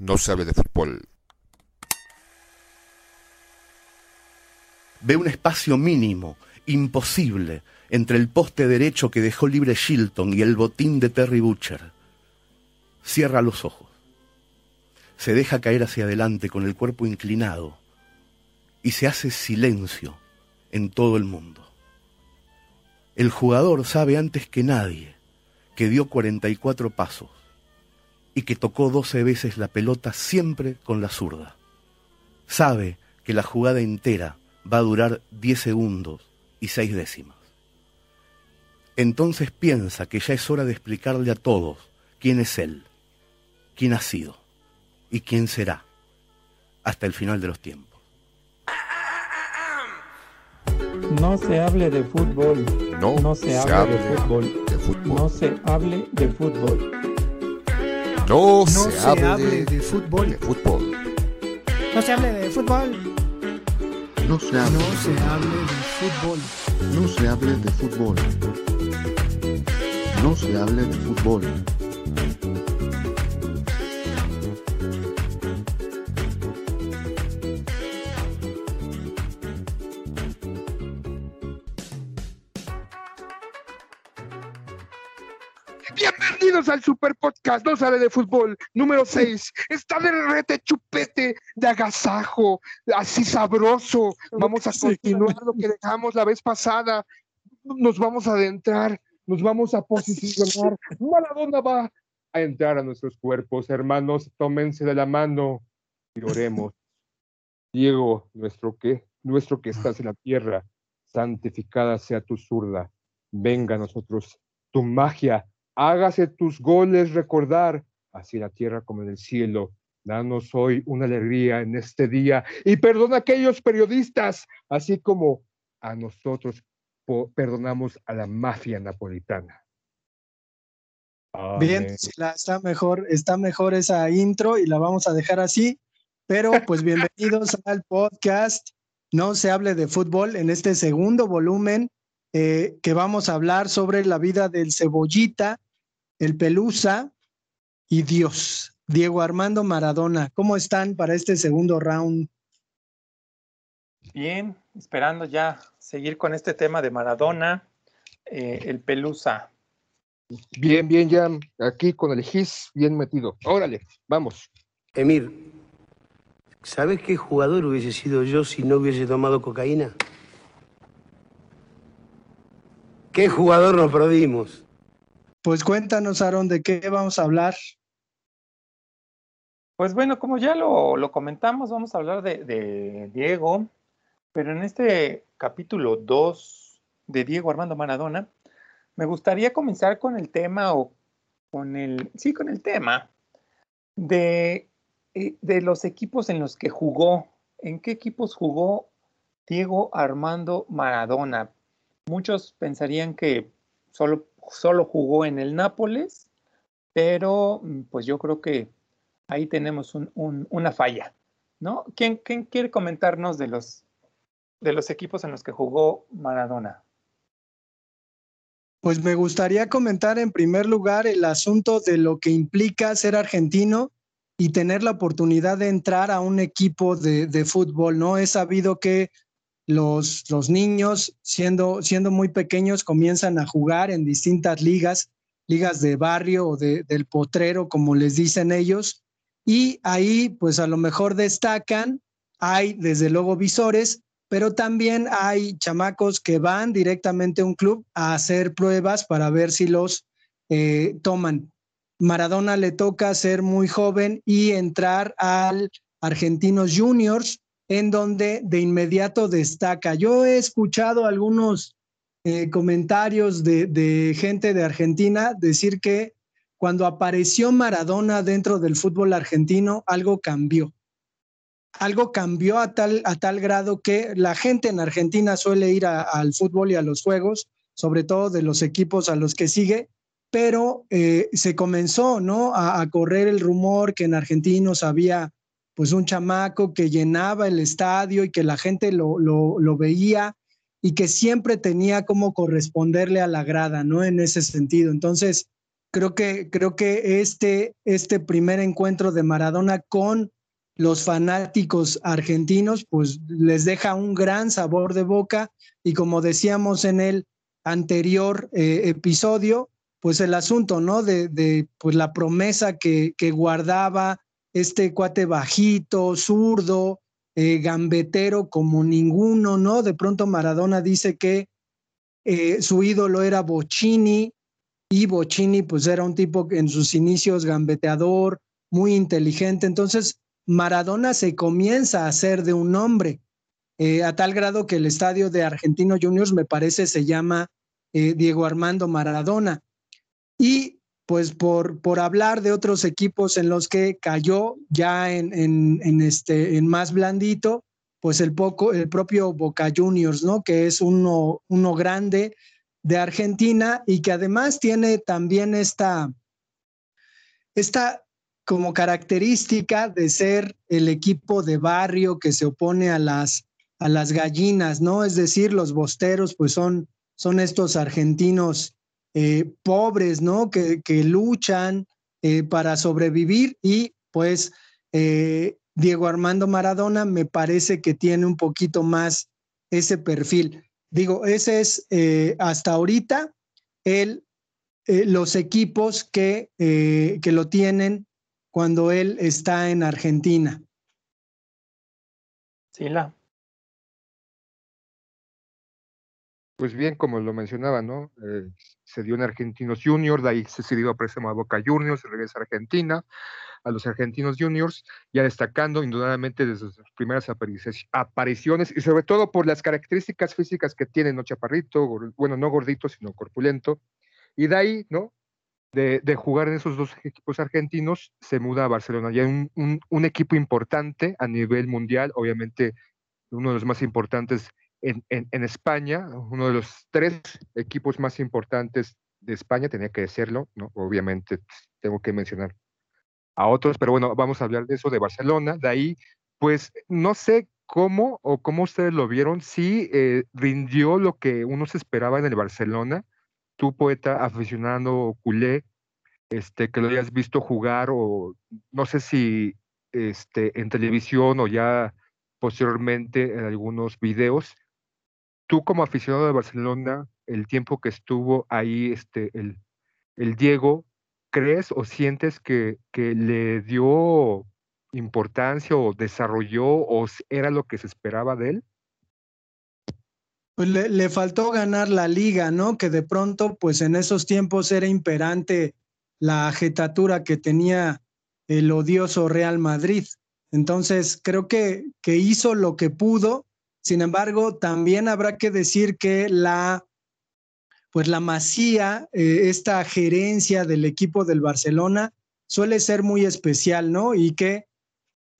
no se hable de fútbol. Ve un espacio mínimo, imposible, entre el poste derecho que dejó libre Shilton y el botín de Terry Butcher. Cierra los ojos. Se deja caer hacia adelante con el cuerpo inclinado y se hace silencio en todo el mundo. El jugador sabe antes que nadie que dio 44 pasos y que tocó 12 veces la pelota siempre con la zurda. Sabe que la jugada entera va a durar 10 segundos y 6 décimas. Entonces piensa que ya es hora de explicarle a todos quién es él, quién ha sido y quién será hasta el final de los tiempos. No se hable de fútbol. No, No se, hable, de, fútbol. de fútbol. No se hable de fútbol. No, No se, se hable, hable de, de fútbol. de fútbol. No se hable de fútbol. No se hable, No se hable de fútbol. no se hable de fútbol. No se hable de fútbol. Bienvenidos al Super Podcast, no sale de fútbol, número 6. Está de rete chupete, de agasajo, así sabroso. Vamos a continuar lo que dejamos la vez pasada. Nos vamos a adentrar, nos vamos a posicionar. Maradona va a entrar a nuestros cuerpos, hermanos. Tómense de la mano y oremos. Diego, nuestro que, nuestro que estás en la tierra, santificada sea tu zurda. Venga a nosotros tu magia hágase tus goles recordar, así en la tierra como en el cielo. Danos hoy una alegría en este día y perdona a aquellos periodistas, así como a nosotros perdonamos a la mafia napolitana. Bien, Amén. está mejor, está mejor esa intro y la vamos a dejar así. Pero pues bienvenidos al podcast. No se hable de fútbol en este segundo volumen eh, que vamos a hablar sobre la vida del cebollita, el pelusa y Dios. Diego Armando Maradona, ¿cómo están para este segundo round? Bien, esperando ya seguir con este tema de Maradona, eh, el Pelusa. Bien, bien, ya aquí con el GIS bien metido. Órale, vamos. Emir, ¿sabes qué jugador hubiese sido yo si no hubiese tomado cocaína? ¿Qué jugador nos perdimos? Pues cuéntanos, Aaron, de qué vamos a hablar. Pues bueno, como ya lo, lo comentamos, vamos a hablar de, de Diego, pero en este capítulo 2 de Diego Armando Maradona, me gustaría comenzar con el tema o con el, sí, con el tema de, eh, de los equipos en los que jugó. ¿En qué equipos jugó Diego Armando Maradona? Muchos pensarían que solo, solo jugó en el Nápoles, pero mm, pues yo creo que ahí tenemos un- un- una falla, ¿no? ¿Quién, quién quiere comentarnos de los, de los equipos en los que jugó Maradona? Pues me gustaría comentar en primer lugar el asunto de lo que implica ser argentino y tener la oportunidad de entrar a un equipo de, de fútbol, ¿no? He sabido que los, los niños, siendo, siendo muy pequeños, comienzan a jugar en distintas ligas, ligas de barrio o de- del potrero, como les dicen ellos, y ahí pues a lo mejor destacan, hay desde luego visores, pero también hay chamacos que van directamente a un club a hacer pruebas para ver si los eh, toman. Maradona le toca ser muy joven y entrar al Argentinos Juniors, en donde de inmediato destaca. Yo he escuchado algunos eh, comentarios de, gente de Argentina decir que cuando apareció Maradona dentro del fútbol argentino, algo cambió algo cambió a tal, a tal grado que la gente en Argentina suele ir al fútbol y a los juegos, sobre todo de los equipos a los que sigue, pero eh, se comenzó ¿no? a, a correr el rumor que en Argentinos había pues un chamaco que llenaba el estadio y que la gente lo, lo, veía y que siempre tenía como corresponderle a la grada, ¿no? En ese sentido. Entonces, creo que, creo que este, este primer encuentro de Maradona con los fanáticos argentinos, pues les deja un gran sabor de boca y como decíamos en el anterior eh, episodio, pues el asunto, ¿no? De, de pues la promesa que, que, guardaba este cuate bajito, zurdo, eh, gambetero como ninguno, ¿no? De pronto Maradona dice que eh, su ídolo era Bocini y Bocini pues era un tipo en sus inicios gambeteador, muy inteligente, entonces Maradona se comienza a hacer de un hombre, eh, a tal grado que el estadio de Argentino Juniors me parece se llama Diego Armando Maradona. Y pues por, por hablar de otros equipos en los que cayó ya en, en, este, en más blandito, pues el, poco, el propio Boca Juniors, ¿no? Que es uno, uno grande de Argentina y que además tiene también esta, esta como característica de ser el equipo de barrio que se opone a las, a las gallinas, ¿no? Es decir, los bosteros, pues son, son estos argentinos eh, pobres, ¿no? Que, que luchan eh, para sobrevivir y pues eh, Diego Armando Maradona me parece que tiene un poquito más ese perfil. Digo, ese es eh, hasta ahorita el, eh, los equipos que, eh, que lo tienen cuando él está en Argentina. Sí, la. Pues bien, como lo mencionaba, ¿no? Eh, se dio en Argentinos Juniors, de ahí se cedió a préstamo a Boca Juniors, regresa a Argentina, a los Argentinos Juniors, ya destacando indudablemente desde sus primeras apariciones y sobre todo por las características físicas que tiene, ¿no? Chaparrito, bueno, no gordito, sino corpulento. Y de ahí, ¿no? De, de, jugar en esos dos equipos argentinos, se muda a Barcelona, ya un, un, un equipo importante a nivel mundial, obviamente uno de los más importantes en, España, uno de los tres equipos más importantes de España, tenía que decirlo, ¿no? Obviamente tengo que mencionar a otros, pero bueno, vamos a hablar de eso, de Barcelona, de ahí, pues no sé cómo o cómo ustedes lo vieron, si eh, rindió lo que uno se esperaba en el Barcelona, tú poeta aficionado culé, este, que lo hayas visto jugar o no sé si este, en televisión o ya posteriormente en algunos videos, tú como aficionado de Barcelona, el tiempo que estuvo ahí este, el, Diego, ¿crees o sientes que, que, le dio importancia o desarrolló o era lo que se esperaba de él? Pues le, le, faltó ganar la liga, ¿no? Que de pronto, pues en esos tiempos era imperante la agitatura que tenía el odioso Real Madrid. Entonces, creo que, que hizo lo que pudo sin embargo, también habrá que decir que la, pues la masía, eh, esta gerencia del equipo del Barcelona suele ser muy especial, ¿no? Y que,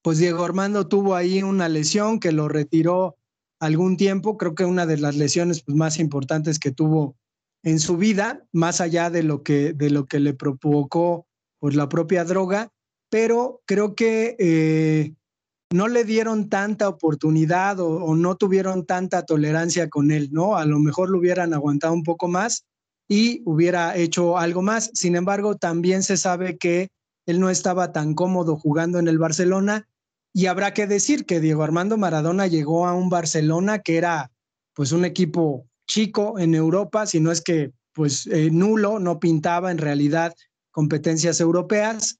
pues Diego Armando tuvo ahí una lesión que lo retiró algún tiempo, creo que una de las lesiones pues, más importantes que tuvo en su vida, más allá de lo que, de lo que le provocó pues, la propia droga, pero creo que eh, no le dieron tanta oportunidad o, no tuvieron tanta tolerancia con él, ¿no? A lo mejor lo hubieran aguantado un poco más y hubiera hecho algo más. Sin embargo, también se sabe que él no estaba tan cómodo jugando en el Barcelona y habrá que decir que Diego Armando Maradona llegó a un Barcelona que era pues un equipo chico en Europa, si no es que pues eh, nulo, no pintaba en realidad competencias europeas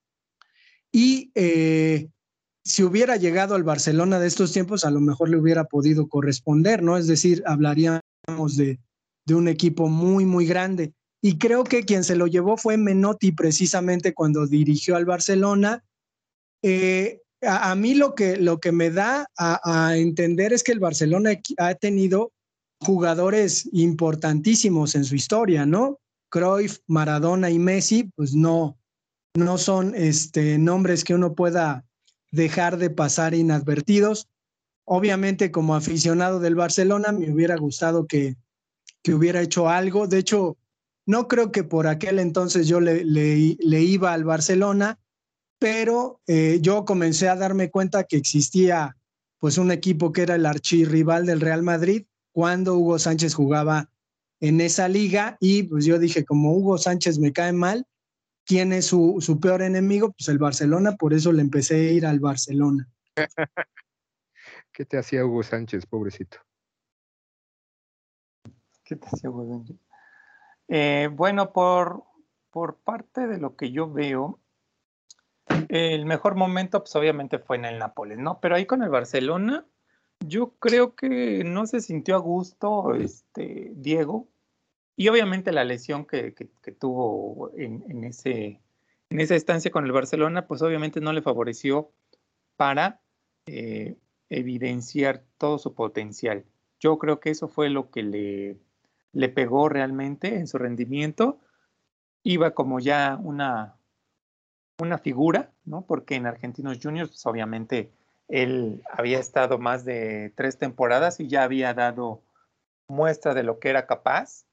y eh, si hubiera llegado al Barcelona de estos tiempos, a lo mejor le hubiera podido corresponder, ¿no? Es decir, hablaríamos de, un equipo muy, muy grande. Y creo que quien se lo llevó fue Menotti precisamente cuando dirigió al Barcelona. Eh, a, mí lo que, lo que me da a, a, entender es que el Barcelona ha tenido jugadores importantísimos en su historia, ¿no? Cruyff, Maradona y Messi, pues no, no son este, nombres que uno pueda dejar de pasar inadvertidos. Obviamente, como aficionado del Barcelona, me hubiera gustado que, que hubiera hecho algo. De hecho, no creo que por aquel entonces yo le, le, iba al Barcelona, pero eh, yo comencé a darme cuenta que existía pues un equipo que era el archirrival del Real Madrid cuando Hugo Sánchez jugaba en esa liga y pues yo dije, como Hugo Sánchez me cae mal, quién es su, su peor enemigo, pues el Barcelona, por eso le empecé a ir al Barcelona. ¿Qué te hacía Hugo Sánchez, pobrecito? ¿Qué te hacía Hugo Sánchez? Eh, bueno, por, por parte de lo que yo veo, el mejor momento, pues obviamente fue en el Nápoles, ¿no? Pero ahí con el Barcelona, yo creo que no se sintió a gusto este, Diego. Y obviamente la lesión que, que, tuvo en, en, ese, en esa estancia con el Barcelona, pues obviamente no le favoreció para eh, evidenciar todo su potencial. Yo creo que eso fue lo que le, le pegó realmente en su rendimiento. Iba como ya una, una figura, ¿no? Porque en Argentinos Juniors, pues obviamente él había estado más de tres temporadas y ya había dado muestra de lo que era capaz,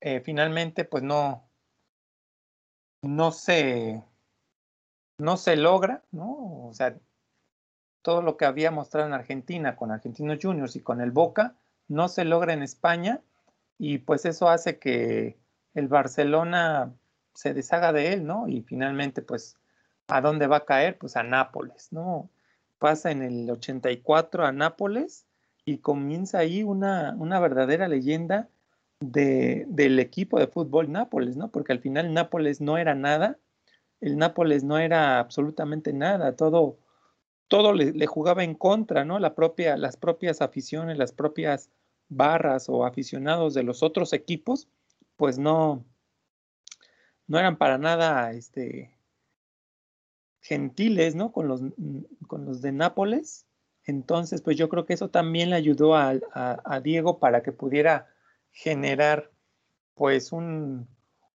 Eh, finalmente, pues no, no se, no se logra, ¿no? O sea, todo lo que había mostrado en Argentina con Argentinos Juniors y con el Boca, no se logra en España y pues eso hace que el Barcelona se deshaga de él, ¿no? Y finalmente, pues, ¿a dónde va a caer? Pues a Nápoles, ¿no? Pasa en el 84 a Nápoles y comienza ahí una, una verdadera leyenda de, del equipo de fútbol Nápoles, ¿no? Porque al final Nápoles no era nada, el Nápoles no era absolutamente nada, todo, todo le, jugaba en contra, ¿no? La propia, las propias aficiones, las propias barras o aficionados de los otros equipos, pues no, no eran para nada este, gentiles, ¿no? Con los, con los de Nápoles. Entonces, pues yo creo que eso también le ayudó a, a Diego para que pudiera generar, pues, un,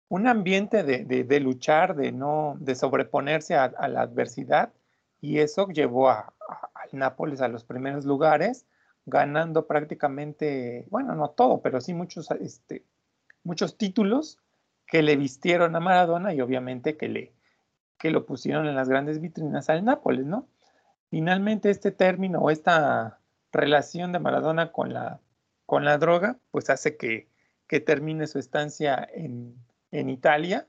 un ambiente de, de, luchar, de no, de sobreponerse a, a la adversidad, y eso llevó a, al Nápoles a los primeros lugares, ganando prácticamente, bueno, no todo, pero sí muchos, este, muchos títulos que le vistieron a Maradona y obviamente que, le, que lo pusieron en las grandes vitrinas al Nápoles, ¿no? Finalmente este término o esta relación de Maradona con la, con la droga, pues hace que, que termine su estancia en, en Italia,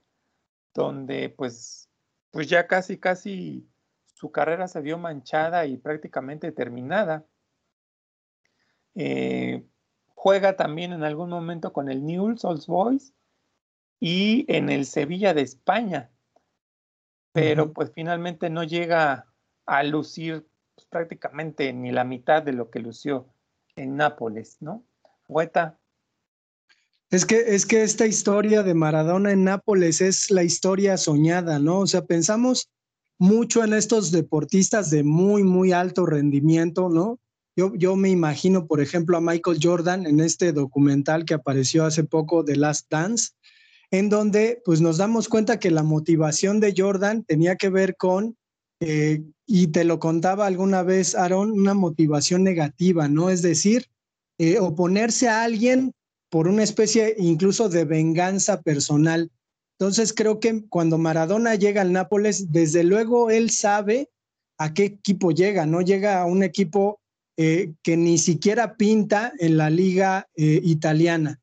donde pues, pues ya casi, casi su carrera se vio manchada y prácticamente terminada. Eh, juega también en algún momento con el Newell's Old Boys y en el Sevilla de España, pero uh -huh. pues finalmente no llega a lucir pues, prácticamente ni la mitad de lo que lució en Nápoles, ¿no? Hueta. Es que, es que esta historia de Maradona en Nápoles es la historia soñada, ¿no? O sea, pensamos mucho en estos deportistas de muy, muy alto rendimiento, ¿no? Yo, yo, me imagino, por ejemplo, a Michael Jordan en este documental que apareció hace poco de Last Dance, en donde pues nos damos cuenta que la motivación de Jordan tenía que ver con, eh, y te lo contaba alguna vez, Aaron, una motivación negativa, ¿no? Es decir, eh, oponerse a alguien por una especie incluso de venganza personal. Entonces creo que cuando Maradona llega al Nápoles, desde luego él sabe a qué equipo llega, ¿no? Llega a un equipo eh, que ni siquiera pinta en la liga italiana.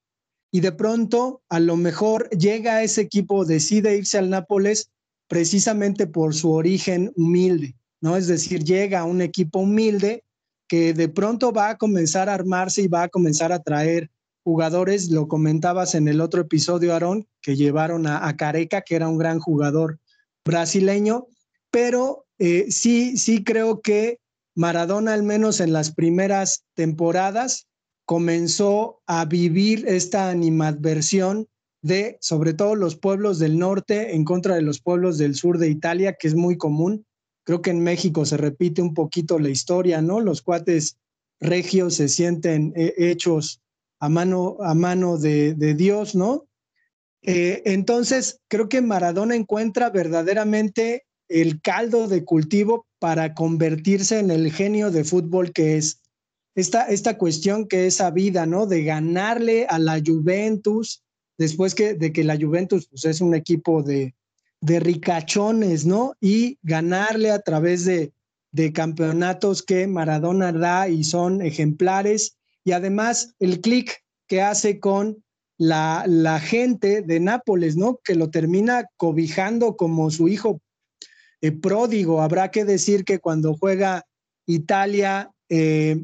Y de pronto, a lo mejor llega a ese equipo, decide irse al Nápoles precisamente por su origen humilde, ¿no? Es decir, llega a un equipo humilde que de pronto va a comenzar a armarse y va a comenzar a traer jugadores, lo comentabas en el otro episodio, Aarón, que llevaron a, a Careca, que era un gran jugador brasileño, pero eh, sí, sí creo que Maradona, al menos en las primeras temporadas, comenzó a vivir esta animadversión de, sobre todo, los pueblos del norte en contra de los pueblos del sur de Italia, que es muy común. Creo que en México se repite un poquito la historia, ¿no? Los cuates regios se sienten eh, hechos a mano, a mano de, de Dios, ¿no? Eh, entonces, creo que Maradona encuentra verdaderamente el caldo de cultivo para convertirse en el genio de fútbol que es. Esta, esta cuestión que es sabida, ¿no? De ganarle a la Juventus, después que, de que la Juventus pues, es un equipo de, de ricachones, ¿no? Y ganarle a través de, de campeonatos que Maradona da y son ejemplares. Y además el clic que hace con la, la gente de Nápoles, ¿no? Que lo termina cobijando como su hijo eh, pródigo. Habrá que decir que cuando juega Italia, eh,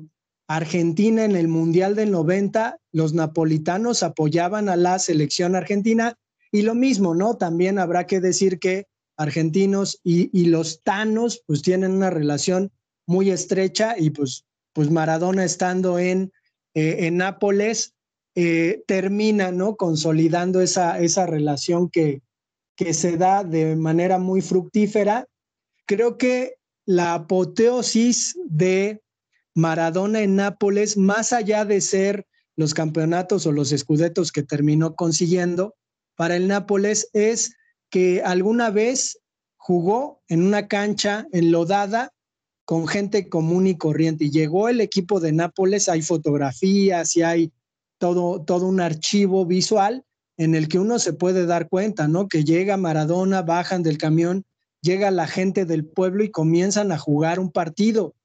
Argentina en el Mundial del 90, los napolitanos apoyaban a la selección argentina y lo mismo, ¿no? También habrá que decir que argentinos y, los tanos pues tienen una relación muy estrecha y pues, pues Maradona estando en, eh, en Nápoles eh, termina, ¿no? Consolidando esa, esa relación que, que se da de manera muy fructífera. Creo que la apoteosis de Maradona en Nápoles, más allá de ser los campeonatos o los escudetos que terminó consiguiendo, para el Nápoles es que alguna vez jugó en una cancha enlodada con gente común y corriente. Y llegó el equipo de Nápoles, hay fotografías y hay todo, todo un archivo visual en el que uno se puede dar cuenta, ¿no? Que llega Maradona, bajan del camión, llega la gente del pueblo y comienzan a jugar un partido,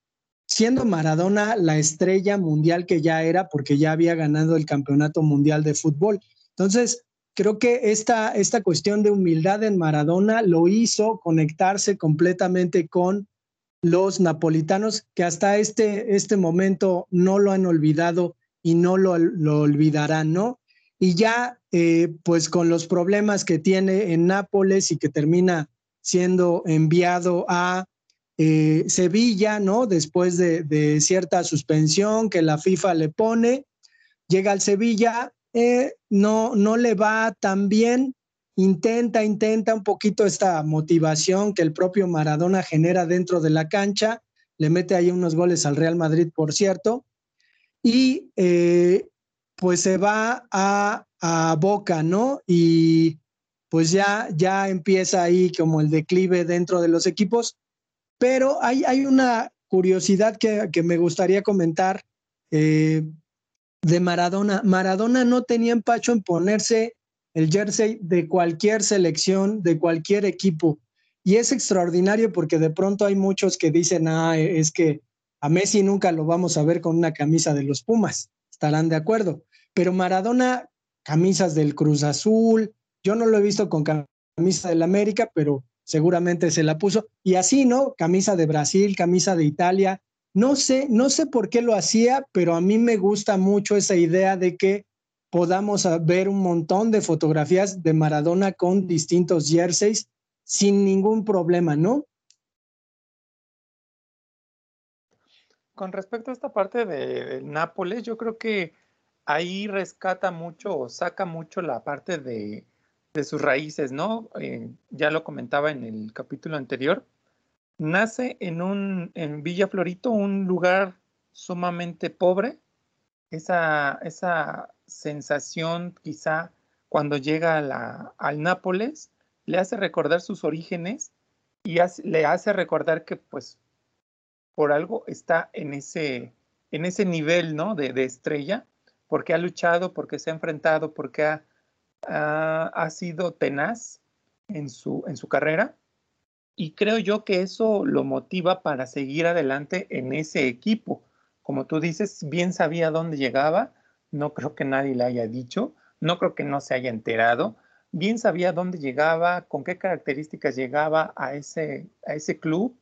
siendo Maradona la estrella mundial que ya era porque ya había ganado el campeonato mundial de fútbol. Entonces, creo que esta, esta cuestión de humildad en Maradona lo hizo conectarse completamente con los napolitanos que hasta este, este momento no lo han olvidado y no lo, lo olvidarán, ¿no? Y ya, eh, pues con los problemas que tiene en Nápoles y que termina siendo enviado a eh, Sevilla, ¿no? Después de, cierta suspensión que la FIFA le pone, llega al Sevilla, eh, no, no le va tan bien, intenta, intenta un poquito esta motivación que el propio Maradona genera dentro de la cancha, le mete ahí unos goles al Real Madrid, por cierto, y eh, pues se va a, a, Boca, ¿no? Y pues ya, ya empieza ahí como el declive dentro de los equipos, pero hay, hay una curiosidad que, que me gustaría comentar. Eh, de Maradona. Maradona no tenía empacho en ponerse el jersey de cualquier selección, de cualquier equipo. Y es extraordinario porque de pronto hay muchos que dicen, ah, es que a Messi nunca lo vamos a ver con una camisa de los Pumas. Estarán de acuerdo. Pero Maradona, camisas del Cruz Azul, yo no lo he visto con camisa del América, pero seguramente se la puso. Y así, ¿no? Camisa de Brasil, camisa de Italia, no sé, no sé por qué lo hacía, pero a mí me gusta mucho esa idea de que podamos ver un montón de fotografías de Maradona con distintos jerseys sin ningún problema, ¿no? Con respecto a esta parte de, Nápoles, yo creo que ahí rescata mucho o saca mucho la parte de, sus raíces, ¿no? Eh, ya lo comentaba en el capítulo anterior, nace en, un, en Villa Florito, un lugar sumamente pobre. Esa, esa sensación quizá cuando llega a al Nápoles le hace recordar sus orígenes y le hace recordar que pues por algo está en ese, en ese nivel ¿no? de, de estrella, porque ha luchado, porque se ha enfrentado, porque ha, ha, sido tenaz en su, en su carrera y creo yo que eso lo motiva para seguir adelante en ese equipo. Como tú dices, bien sabía dónde llegaba, no creo que nadie le haya dicho, no creo que no se haya enterado, bien sabía dónde llegaba, con qué características llegaba a ese, a ese club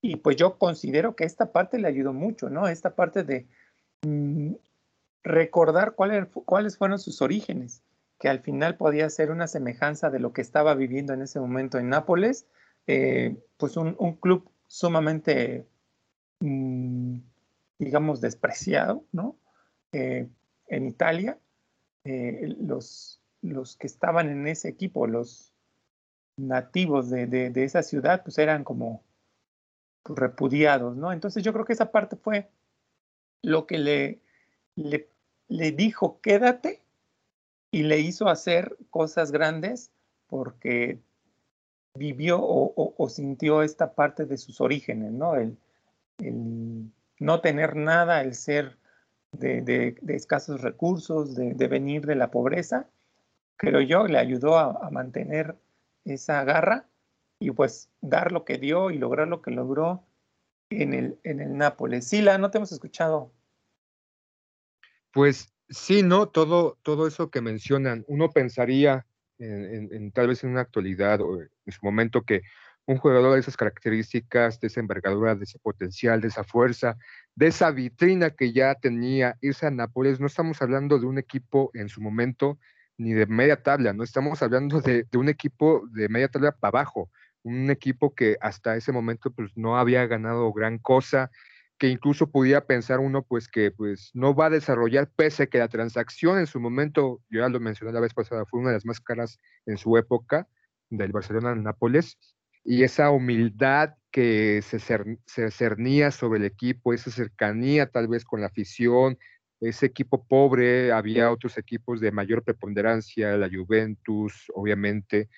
y pues yo considero que esta parte le ayudó mucho, ¿no? Esta parte de mm, recordar cuáles fueron sus orígenes, que al final podía ser una semejanza de lo que estaba viviendo en ese momento en Nápoles eh, pues un, club sumamente, mm, digamos, despreciado, ¿no? Eh, en Italia, eh, los, los que estaban en ese equipo, los nativos de, esa ciudad, pues eran como repudiados, ¿no? Entonces yo creo que esa parte fue lo que le, le, le dijo, quédate, y le hizo hacer cosas grandes porque vivió o, sintió esta parte de sus orígenes, ¿no? El, no tener nada, el ser de, escasos recursos, de, venir de la pobreza, creo yo, le ayudó a, mantener esa garra y pues dar lo que dio y lograr lo que logró en el, en el Nápoles. Sila, no te hemos escuchado. Pues Sí, no, todo, todo eso que mencionan, uno pensaría en, en- en tal vez en una actualidad o en su momento que un jugador de esas características, de esa envergadura, de ese potencial, de esa fuerza, de esa vitrina que ya tenía irse a Nápoles, no estamos hablando de un equipo en su momento ni de media tabla, no estamos hablando de, de un equipo de media tabla para abajo, un equipo que hasta ese momento pues no había ganado gran cosa, que incluso podía pensar uno pues que pues no va a desarrollar pese a que la transacción en su momento, yo ya lo mencioné la vez pasada, fue una de las más caras en su época del Barcelona en Nápoles y esa humildad que se, se cernía sobre el equipo, esa cercanía tal vez con la afición, ese equipo pobre, había otros equipos de mayor preponderancia, la Juventus, obviamente,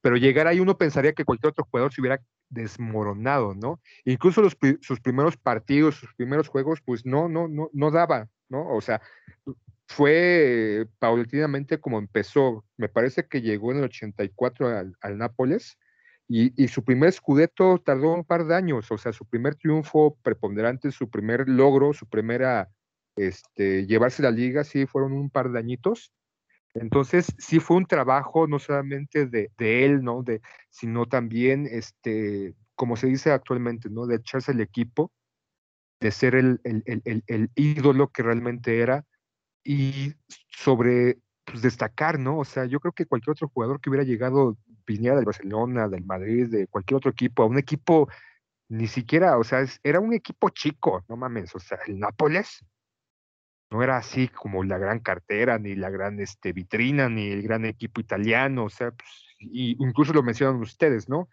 pero llegar ahí uno pensaría que cualquier otro jugador se hubiera desmoronado, ¿no? Incluso los, sus primeros partidos, sus primeros juegos, pues no, no, no, no daba, ¿no? O sea, fue paulatinamente como empezó. Me parece que llegó en el 84 al, al Nápoles y, y su primer scudetto tardó un par de años, o sea, su primer triunfo preponderante, su primer logro, su primera, este, llevarse la liga, sí, fueron un par de añitos. Entonces, sí fue un trabajo no solamente de, él, ¿no? De, sino también, este, como se dice actualmente, ¿no? De echarse el equipo, de ser el, el, el, el, el ídolo que realmente era y sobre pues, destacar, ¿no? O sea, yo creo que cualquier otro jugador que hubiera llegado, viniera del Barcelona, del Madrid, de cualquier otro equipo, a un equipo ni siquiera, o sea, es- era un equipo chico, no mames, o sea, el Nápoles no era así como la gran cartera, ni la gran este, vitrina, ni el gran equipo italiano, o sea, pues, y incluso lo mencionan ustedes, ¿no?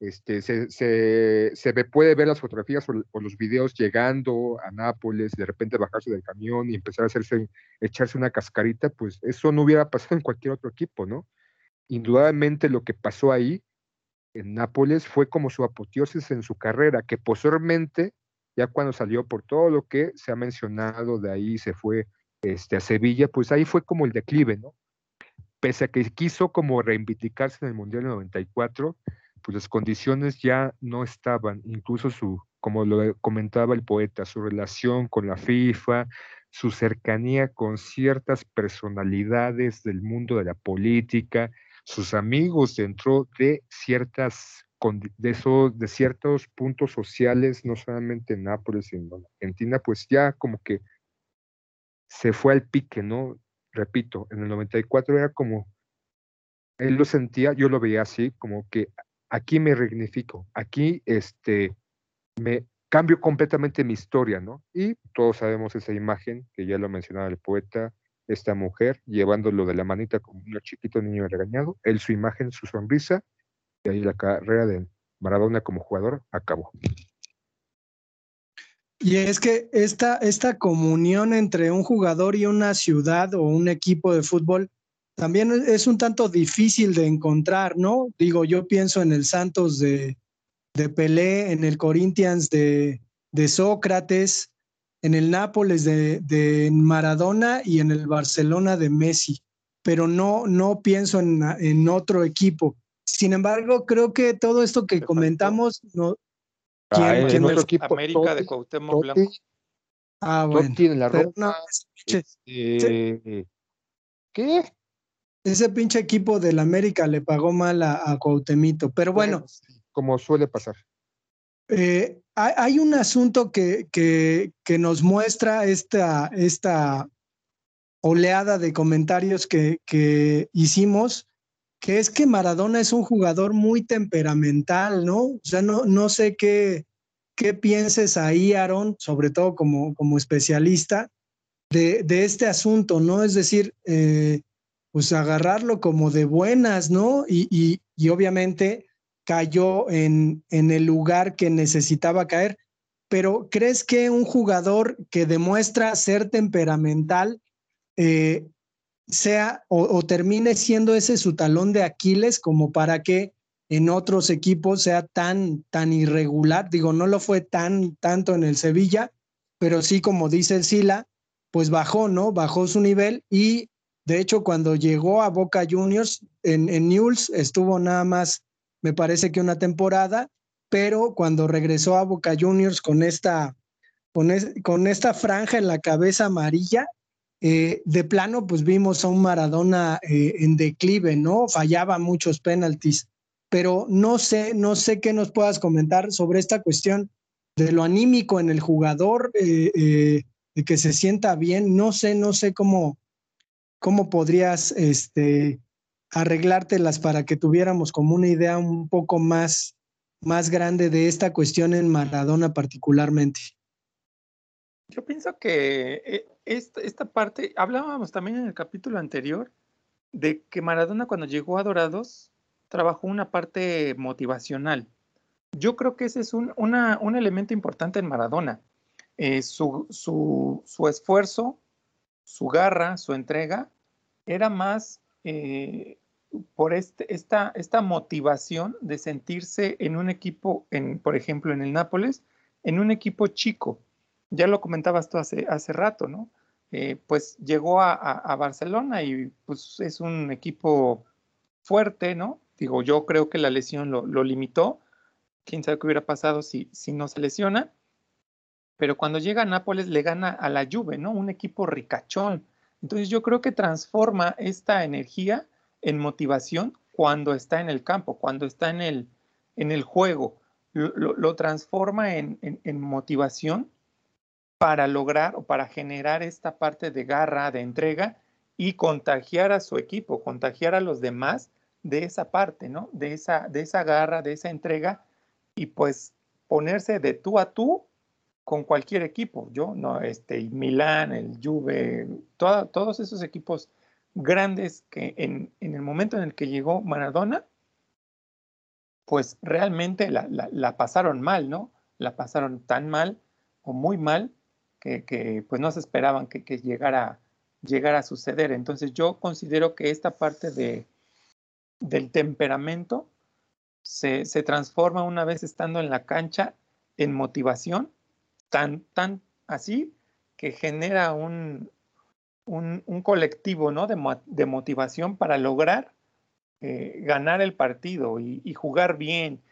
Este, se, se, ve- puede ver las fotografías o, o los videos llegando a Nápoles, de repente bajarse del camión y empezar a hacerse, echarse una cascarita, pues eso no hubiera pasado en cualquier otro equipo, ¿no? Indudablemente lo que pasó ahí en Nápoles fue como su apoteosis en su carrera, que posteriormente, ya cuando salió por todo lo que se ha mencionado, de ahí se fue este, a Sevilla, pues ahí fue como el declive, ¿no? Pese a que quiso como reivindicarse en el Mundial del 94, pues las condiciones ya no estaban, incluso su, como lo comentaba el poeta, su relación con la FIFA, su cercanía con ciertas personalidades del mundo de la política, sus amigos dentro de ciertas de esos de ciertos puntos sociales, no solamente en Nápoles, sino en Argentina, pues ya como que se fue al pique, ¿no? Repito, en el 94 era como, él lo sentía, yo lo veía así, como que aquí me resignifico, aquí este, me cambio completamente mi historia, ¿no? Y todos sabemos esa imagen, que ya lo mencionaba el poeta, esta mujer llevándolo de la manita como un chiquito niño regañado, él su imagen, su sonrisa, y ahí la carrera de Maradona como jugador acabó. Y es que esta, esta comunión entre un jugador y una ciudad o un equipo de fútbol también es un tanto difícil de encontrar, ¿no? Digo, yo pienso en el Santos de, de Pelé, en el Corinthians de, de Sócrates, en el Nápoles de, de Maradona y en el Barcelona de Messi, pero no, no pienso en, en otro equipo. Sin embargo, creo que todo esto que comentamos, no, ¿Quién- Ah, quién me- equipo, América de Totti- Cuauhtémoc Totti- Blanco. Ah, Totti bueno. en la Pero no, ese pinche- este, ¿qué? Ese pinche equipo del América le pagó mal a, a Cuauhtemito. Pero bueno, como suele pasar. eh, hay, hay un asunto que, que, que nos muestra esta, esta oleada de comentarios que, que hicimos, que es que Maradona es un jugador muy temperamental, ¿no? O sea, no, no sé qué, qué pienses ahí, Aaron, sobre todo como, como especialista, de, de este asunto, ¿no? Es decir, eh, pues agarrarlo como de buenas, ¿no? Y, y, y obviamente cayó en, en el lugar que necesitaba caer. Pero ¿crees que un jugador que demuestra ser temperamental eh, sea o, termine siendo ese su talón de Aquiles como para que en otros equipos sea tan, tan irregular? Digo, no lo fue tan, tanto en el Sevilla, pero sí, como dice el Sila, pues bajó, ¿no? Bajó su nivel y de hecho cuando llegó a Boca Juniors en, en Newell's estuvo nada más, me parece que una temporada, pero cuando regresó a Boca Juniors con esta, con, es- con esta franja en la cabeza amarilla, eh, de plano, pues vimos a un Maradona eh, en declive, ¿no? Fallaba muchos penaltis, pero no sé, no sé qué nos puedas comentar sobre esta cuestión de lo anímico en el jugador, de que se sienta bien. No sé, no sé cómo, cómo podrías este, arreglártelas para que tuviéramos como una idea un poco más, más grande de esta cuestión en Maradona particularmente. Yo pienso que eh, esta, parte, hablábamos también en el capítulo anterior de que Maradona cuando llegó a Dorados trabajó una parte motivacional. Yo creo que ese es un, un elemento importante en Maradona. Eh, su, su, su, esfuerzo, su garra, su entrega, era más eh, por este, esta, esta motivación de sentirse en un equipo, en, por ejemplo, en el Nápoles, en un equipo chico ya lo comentabas tú hace, hace rato, ¿no? Eh, pues llegó a, Barcelona y pues es un equipo fuerte, ¿no? Digo, yo creo que la lesión lo, limitó. Quién sabe qué hubiera pasado si, si no se lesiona. Pero cuando llega a Nápoles le gana a la Juve, ¿no? Un equipo ricachón. Entonces yo creo que transforma esta energía en motivación cuando está en el campo, cuando está en el, en el juego. Lo, transforma en, en motivación para lograr o para generar esta parte de garra, de entrega y contagiar a su equipo, contagiar a los demás de esa parte, ¿no? De esa, de esa garra, de esa entrega y pues ponerse de tú a tú con cualquier equipo. Yo, no, este, Milán, el Juve, todos esos equipos grandes que en, el momento en el que llegó Maradona, pues realmente la, la pasaron mal, ¿no? La pasaron tan mal o muy mal que, pues no se esperaban que, llegara, a suceder. Entonces yo considero que esta parte de, del temperamento se, se, transforma una vez estando en la cancha en motivación, tan, tan así que genera un, un, colectivo ¿no? de, motivación para lograr eh, ganar el partido y, jugar bien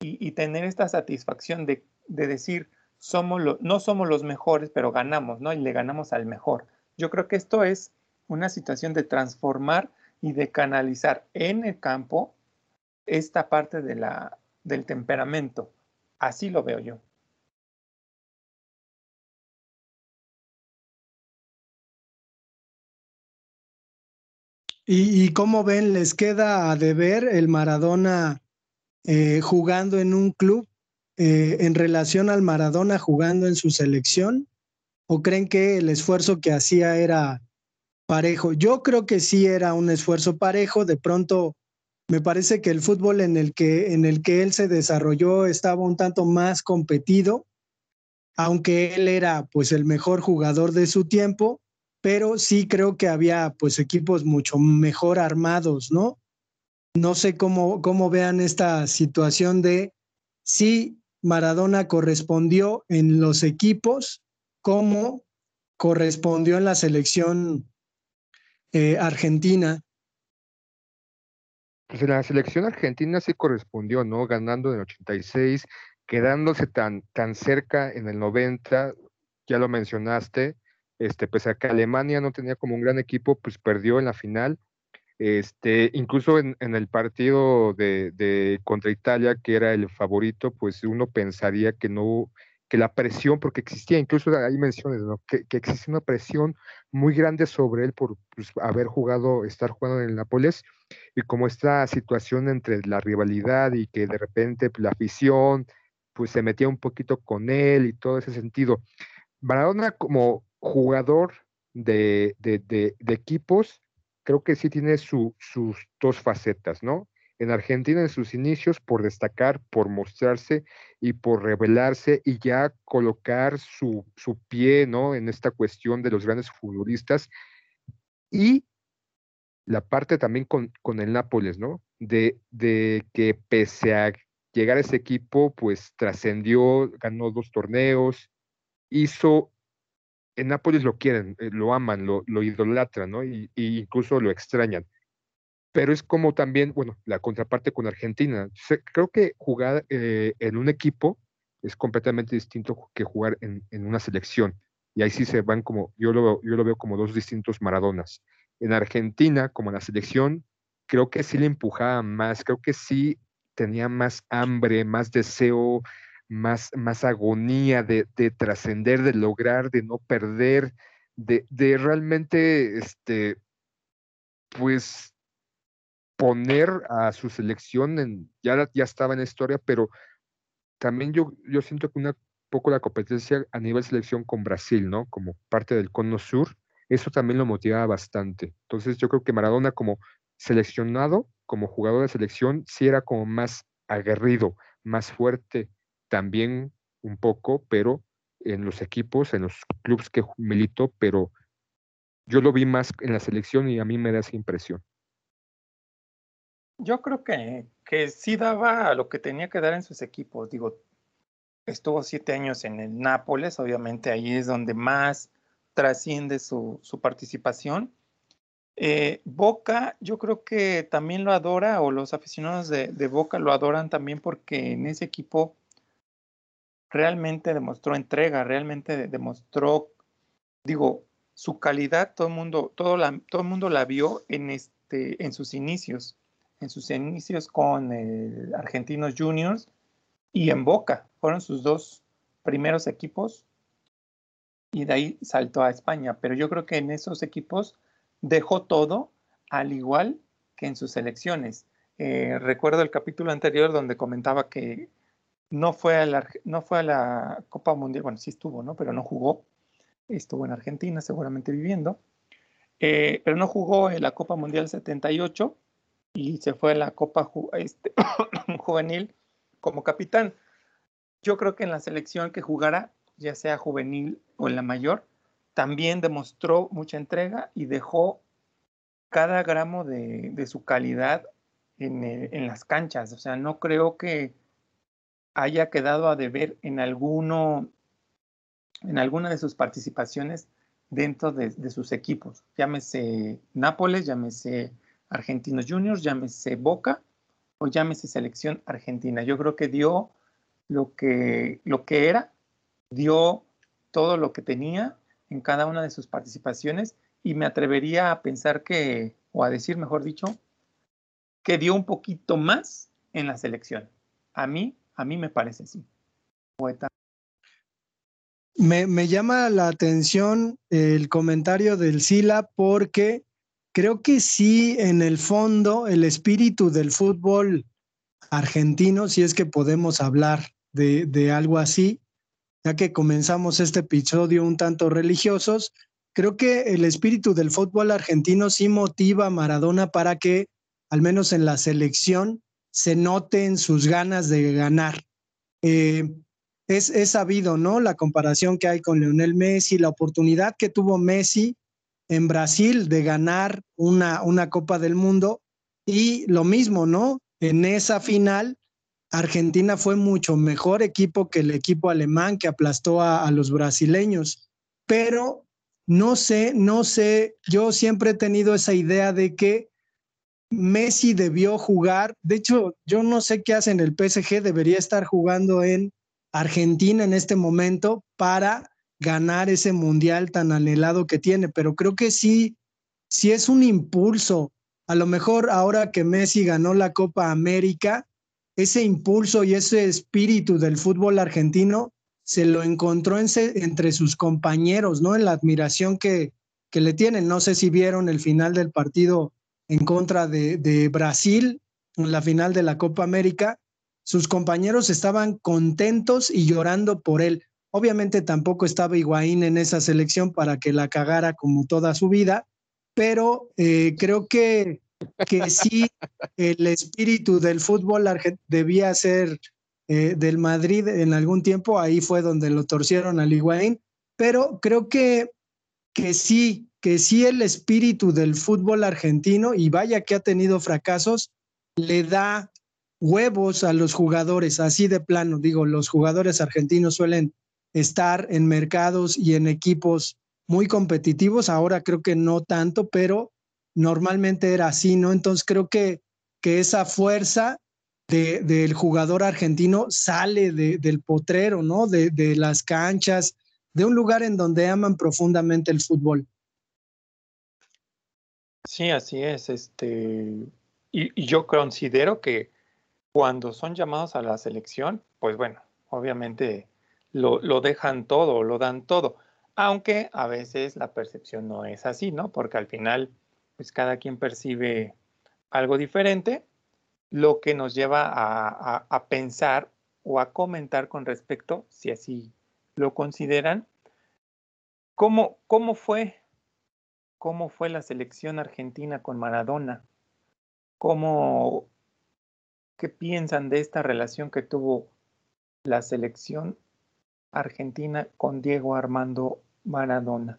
y, tener esta satisfacción de, de decir, somos no somos los mejores, pero ganamos, ¿no? Y le ganamos al mejor. Yo creo que esto es una situación de transformar y de canalizar en el campo esta parte de la, del temperamento. Así lo veo yo. ¿Y, cómo ven? ¿Les queda a deber el Maradona eh, jugando en un club eh, en relación al Maradona jugando en su selección? ¿O creen que el esfuerzo que hacía era parejo? Yo creo que sí era un esfuerzo parejo. De pronto, me parece que el fútbol en el que, en el que él se desarrolló estaba un tanto más competido, aunque él era pues el mejor jugador de su tiempo, pero sí creo que había pues equipos mucho mejor armados, ¿no? No sé cómo, cómo vean esta situación de sí Maradona correspondió en los equipos como correspondió en la selección eh, argentina. Pues en la selección argentina sí correspondió, ¿no? Ganando en el 86, quedándose tan, tan cerca en el 90, ya lo mencionaste, este, pese a que Alemania no tenía como un gran equipo, pues perdió en la final este, incluso en, el partido de, contra Italia, que era el favorito, pues uno pensaría que no, que la presión, porque existía, incluso hay menciones, que, que existe una presión muy grande sobre él por pues, haber jugado, estar jugando en el Nápoles, y como esta situación entre la rivalidad y que de repente pues, la afición, pues se metía un poquito con él y todo ese sentido. Maradona como jugador de equipos, creo que sí tiene sus dos facetas, ¿no? En Argentina en sus inicios por destacar, por mostrarse y por revelarse y ya colocar su, pie, ¿no? En esta cuestión de los grandes futbolistas y la parte también con, con el Nápoles, ¿no? De, de, que pese a llegar a ese equipo, pues trascendió, ganó dos torneos, hizo en Nápoles lo quieren, eh, lo aman, lo, idolatran, ¿no? Y, incluso lo extrañan. Pero es como también, bueno, la contraparte con Argentina. Creo que jugar eh, en un equipo es completamente distinto que jugar en, una selección. y ahí sí se van como, yo lo, yo lo veo como dos distintos Maradonas. En Argentina, como en la selección, creo que sí le empujaba más, creo que sí tenía más hambre, más deseo, más, más agonía de, de trascender, de lograr, de no perder, de, de realmente, este, pues, poner a su selección en, ya, ya estaba en la historia, pero también yo, yo siento que una poco la competencia a nivel selección con Brasil, ¿no? Como parte del cono sur, eso también lo motivaba bastante. Entonces yo creo que Maradona como seleccionado, como jugador de selección, sí era como más aguerrido, más fuerte también un poco, pero en los equipos, en los clubes que militó, pero yo lo vi más en la selección y a mí me da esa impresión. Yo creo que, que sí daba lo que tenía que dar en sus equipos. Digo, estuvo siete años en el Nápoles, obviamente ahí es donde más trasciende su, su participación. Eh, Boca, yo creo que también lo adora, o los aficionados de, de, Boca lo adoran también porque en ese equipo realmente demostró entrega, realmente demostró, digo, su calidad, todo el mundo, todo, la, todo mundo la vio en, este, en sus inicios, en sus inicios con Argentinos Juniors y en Boca. Fueron sus dos primeros equipos y de ahí saltó a España. Pero yo creo que en esos equipos dejó todo al igual que en sus selecciones. Eh, recuerdo el capítulo anterior donde comentaba que no fue, a la, no fue a la Copa Mundial, bueno, sí estuvo, ¿no? Pero no jugó. Estuvo en Argentina seguramente viviendo. Eh, pero no jugó en la Copa Mundial 78 y se fue a la Copa este, Juvenil como capitán. Yo creo que en la selección que jugara, ya sea juvenil o en la mayor, también demostró mucha entrega y dejó cada gramo de, de su calidad en, en, las canchas. O sea, no creo que haya quedado a deber en alguno, en alguna de sus participaciones dentro de, sus equipos. Llámese Nápoles, llámese Argentinos Juniors, llámese Boca o llámese selección argentina. Yo creo que dio lo que, lo que era, dio todo lo que tenía en cada una de sus participaciones y me atrevería a pensar que, o a decir, mejor dicho, que dio un poquito más en la selección. A mí, a mí me parece así. Poeta. Me, llama la atención el comentario del Sila porque creo que sí, en el fondo, el espíritu del fútbol argentino, si es que podemos hablar de, de, algo así, ya que comenzamos este episodio un tanto religiosos, creo que el espíritu del fútbol argentino sí motiva a Maradona para que, al menos en la selección, se noten sus ganas de ganar. Eh, es, es sabido, ¿no? La comparación que hay con Leonel Messi, la oportunidad que tuvo Messi en Brasil de ganar una, una Copa del Mundo y lo mismo, ¿no? En esa final, Argentina fue mucho mejor equipo que el equipo alemán que aplastó a, a los brasileños, pero no sé, no sé, yo siempre he tenido esa idea de que Messi debió jugar, de hecho, yo no sé qué hace en el PSG, debería estar jugando en Argentina en este momento para ganar ese mundial tan anhelado que tiene, pero creo que sí, sí es un impulso. A lo mejor ahora que Messi ganó la Copa América, ese impulso y ese espíritu del fútbol argentino se lo encontró en entre sus compañeros, ¿no? En la admiración que, que, le tienen. No sé si vieron el final del partido en contra de, Brasil, en la final de la Copa América. Sus compañeros estaban contentos y llorando por él. Obviamente tampoco estaba Higuaín en esa selección para que la cagara como toda su vida, pero eh, creo que, que sí el espíritu del fútbol debía ser eh, del Madrid en algún tiempo, ahí fue donde lo torcieron al Higuaín, pero creo que, que sí, que sí el espíritu del fútbol argentino, y vaya que ha tenido fracasos, le da huevos a los jugadores, así de plano, digo, los jugadores argentinos suelen estar en mercados y en equipos muy competitivos. Ahora creo que no tanto, pero normalmente era así, ¿no? Entonces creo que, que esa fuerza de, del jugador argentino sale de, del potrero, ¿no? De, de, las canchas, de un lugar en donde aman profundamente el fútbol. Sí, así es. Este, y, yo considero que cuando son llamados a la selección, pues bueno, obviamente lo, lo, dejan todo, lo dan todo, aunque a veces la percepción no es así, ¿no? Porque al final, pues cada quien percibe algo diferente, lo que nos lleva a, a, a pensar o a comentar con respecto, si así lo consideran, cómo, cómo fue, cómo fue la selección argentina con Maradona, cómo, qué piensan de esta relación que tuvo la selección argentina con Diego Armando Maradona.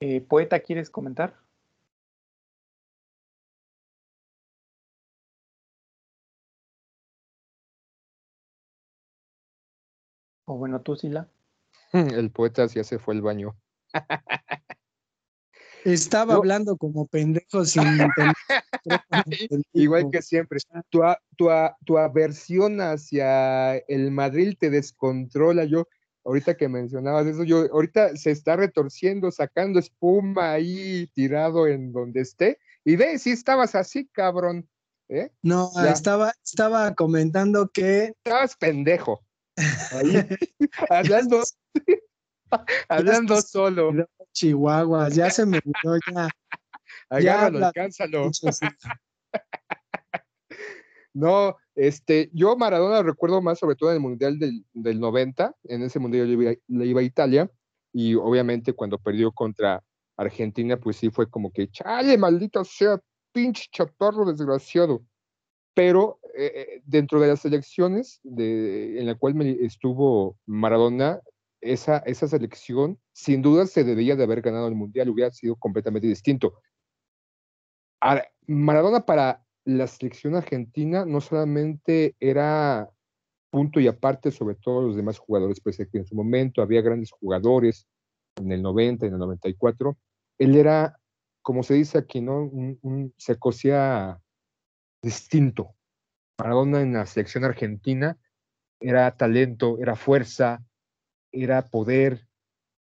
Eh, Poeta, ¿quieres comentar? O bueno, tú, Sila. El poeta ya se fue al baño. Estaba No. hablando como pendejo sin entender. Igual que siempre, tu, tu, tu aversión hacia el Madrid te descontrola. Yo, ahorita que mencionabas eso, yo, ahorita se está retorciendo, sacando espuma ahí, tirado en donde esté. Y ve, si estabas así, cabrón. ¿eh? No, Ya. estaba, estaba comentando que Estabas pendejo. Ahí, hablando, hablando solo. Chihuahua, ya se me olvidó ya. Agárralo, habla- alcánzalo. No, este, yo Maradona recuerdo más sobre todo en el Mundial del, del 90, en ese Mundial yo le iba, le iba a Italia, y obviamente cuando perdió contra Argentina, pues sí fue como que, chale, maldito sea, pinche chaparro desgraciado. Pero eh, eh, dentro de las selecciones de, en la cual me estuvo Maradona, esa, esa selección sin duda se debía de haber ganado el Mundial, hubiera sido completamente distinto. Ahora, Maradona para la selección argentina no solamente era punto y aparte sobre todos los demás jugadores, pues que en su momento había grandes jugadores en el 90, en el 94, él era, como se dice aquí, ¿no? Un, un- se cosía distinto. Maradona en la selección argentina era talento, era fuerza, era poder,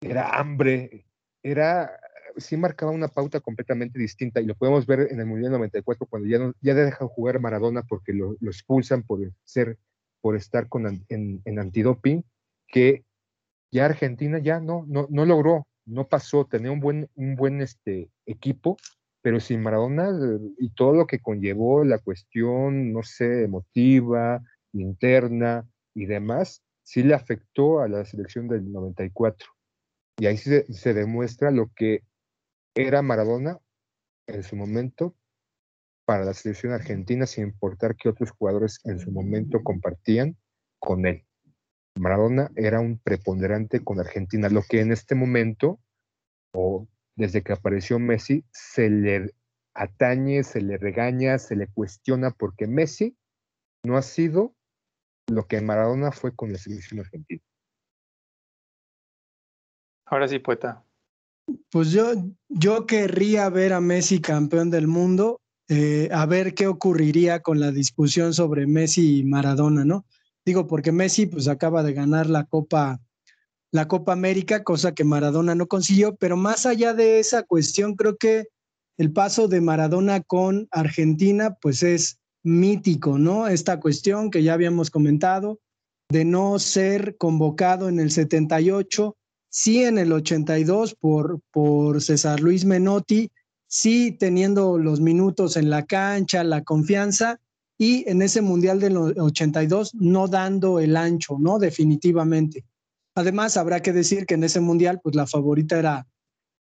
era hambre, era sí marcaba una pauta completamente distinta y lo podemos ver en el Mundial 94 cuando ya, no, ya dejan jugar Maradona porque lo, lo expulsan por ser por estar con, en, en antidoping, que ya Argentina ya no, no, no logró, no pasó, tenía un buen, un buen este, equipo, pero sin Maradona y todo lo que conllevó la cuestión, no sé, emotiva, interna y demás, sí le afectó a la selección del 94. Y ahí se, demuestra lo que era Maradona en su momento para la selección argentina, sin importar que otros jugadores en su momento compartían con él. Maradona era un preponderante con Argentina, lo que en este momento, o desde que apareció Messi, se le atañe, se le regaña, se le cuestiona, porque Messi no ha sido lo que Maradona fue con la selección argentina. Ahora sí, poeta. Pues yo, yo querría ver a Messi campeón del mundo, eh, a ver qué ocurriría con la discusión sobre Messi y Maradona, ¿no? Digo, porque Messi pues acaba de ganar la Copa, la Copa América, cosa que Maradona no consiguió, pero más allá de esa cuestión, creo que el paso de Maradona con Argentina pues es mítico, ¿no? Esta cuestión que ya habíamos comentado de no ser convocado en el 78, sí en el 82 por, por César Luis Menotti, sí teniendo los minutos en la cancha, la confianza, y en ese Mundial del 82 no dando el ancho, ¿no? Definitivamente. Además, habrá que decir que en ese Mundial, pues la favorita era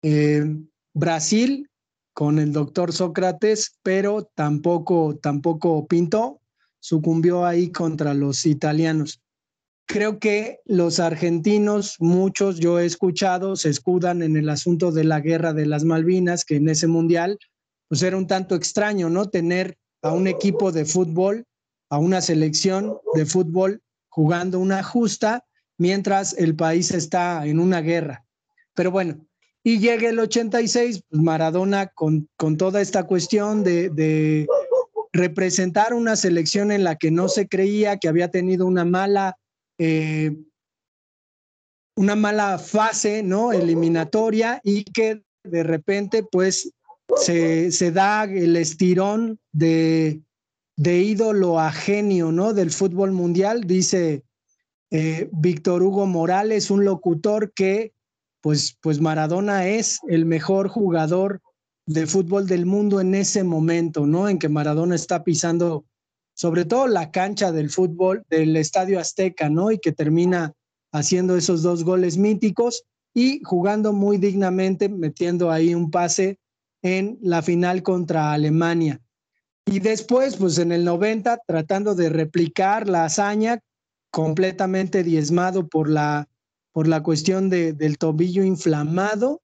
eh, Brasil con el doctor Sócrates, pero tampoco, tampoco pintó, sucumbió ahí contra los italianos creo que los argentinos, muchos yo he escuchado, se escudan en el asunto de la guerra de las Malvinas, que en ese mundial, pues era un tanto extraño, ¿no? Tener a un equipo de fútbol, a una selección de fútbol jugando una justa, mientras el país está en una guerra. Pero bueno, y llega el 86, pues Maradona con, con toda esta cuestión de, representar una selección en la que no se creía que había tenido una mala eh, una mala fase, ¿no? Eliminatoria y que de repente pues se, se da el estirón de, de ídolo a genio, ¿no? Del fútbol mundial, dice eh, Víctor Hugo Morales, un locutor que pues, pues Maradona es el mejor jugador de fútbol del mundo en ese momento, ¿no? En que Maradona está pisando sobre todo la cancha del fútbol del Estadio Azteca, ¿no? Y que termina haciendo esos dos goles míticos y jugando muy dignamente, metiendo ahí un pase en la final contra Alemania. Y después, pues en el 90, tratando de replicar la hazaña, completamente diezmado por la, por la cuestión de, del tobillo inflamado.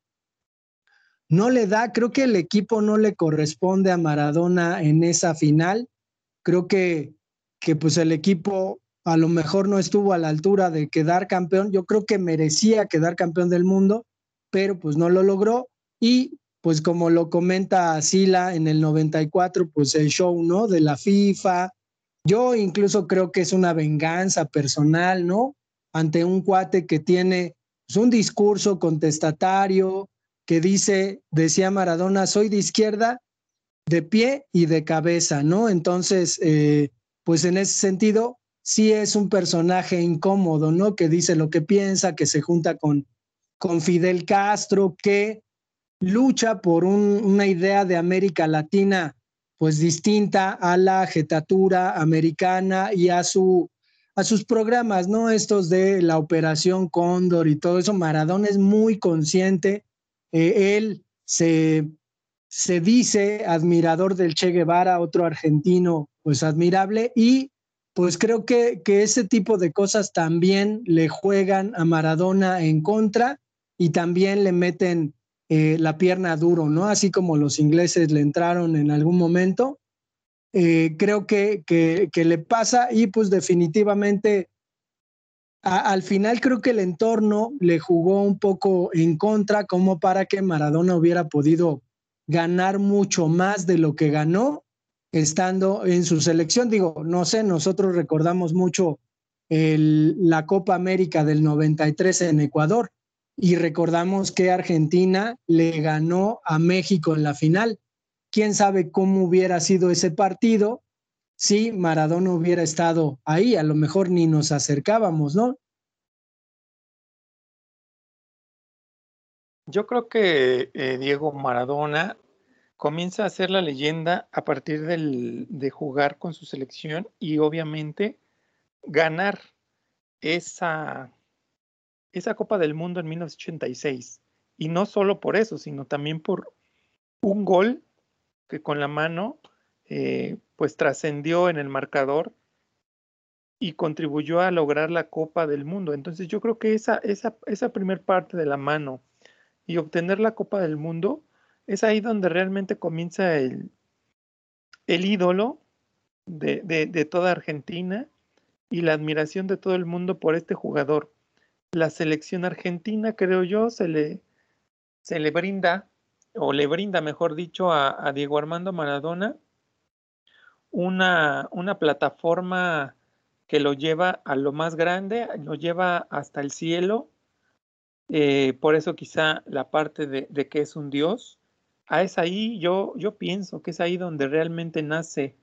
No le da, creo que el equipo no le corresponde a Maradona en esa final. Creo que, que pues el equipo a lo mejor no estuvo a la altura de quedar campeón. Yo creo que merecía quedar campeón del mundo, pero pues no lo logró. Y pues como lo comenta Sila en el 94, pues el show, ¿no? De la FIFA. Yo incluso creo que es una venganza personal, ¿no? Ante un cuate que tiene pues, un discurso contestatario, que dice, decía Maradona, soy de izquierda, de pie y de cabeza, ¿no? Entonces, eh, pues en ese sentido, sí es un personaje incómodo, ¿no? Que dice lo que piensa, que se junta con, con Fidel Castro, que lucha por una idea de América Latina pues distinta a la jetatura americana y a su a sus programas, ¿no? Estos de la Operación Cóndor y todo eso. Maradona es muy consciente. Eh, él se, se dice admirador del Che Guevara, otro argentino, pues admirable, y pues creo que, que ese tipo de cosas también le juegan a Maradona en contra y también le meten eh, la pierna duro, ¿no? Así como los ingleses le entraron en algún momento. Eh, creo que, que, le pasa y pues definitivamente al final creo que el entorno le jugó un poco en contra como para que Maradona hubiera podido ganar mucho más de lo que ganó estando en su selección. Digo, no sé, nosotros recordamos mucho la Copa América del 93 en Ecuador y recordamos que Argentina le ganó a México en la final. ¿Quién sabe cómo hubiera sido ese partido si Maradona hubiera estado ahí? A lo mejor ni nos acercábamos, ¿no? Yo creo que eh, Diego Maradona comienza a ser la leyenda a partir de jugar con su selección y obviamente ganar esa esa Copa del Mundo en 1986. Y no solo por eso, sino también por un gol que con la mano eh, pues trascendió en el marcador y contribuyó a lograr la Copa del Mundo. Entonces yo creo que esa, esa, esa primer parte de la mano y obtener la Copa del Mundo es ahí donde realmente comienza el, el ídolo de, de toda Argentina y la admiración de todo el mundo por este jugador la selección argentina, creo yo, se le, se le brinda, o le brinda, mejor dicho, a, Diego Armando Maradona una, una, plataforma que lo lleva a lo más grande, lo lleva hasta el cielo. Eh, por eso quizá la parte de, de, que es un dios. Ah, es ahí, yo, yo pienso que es ahí donde realmente nace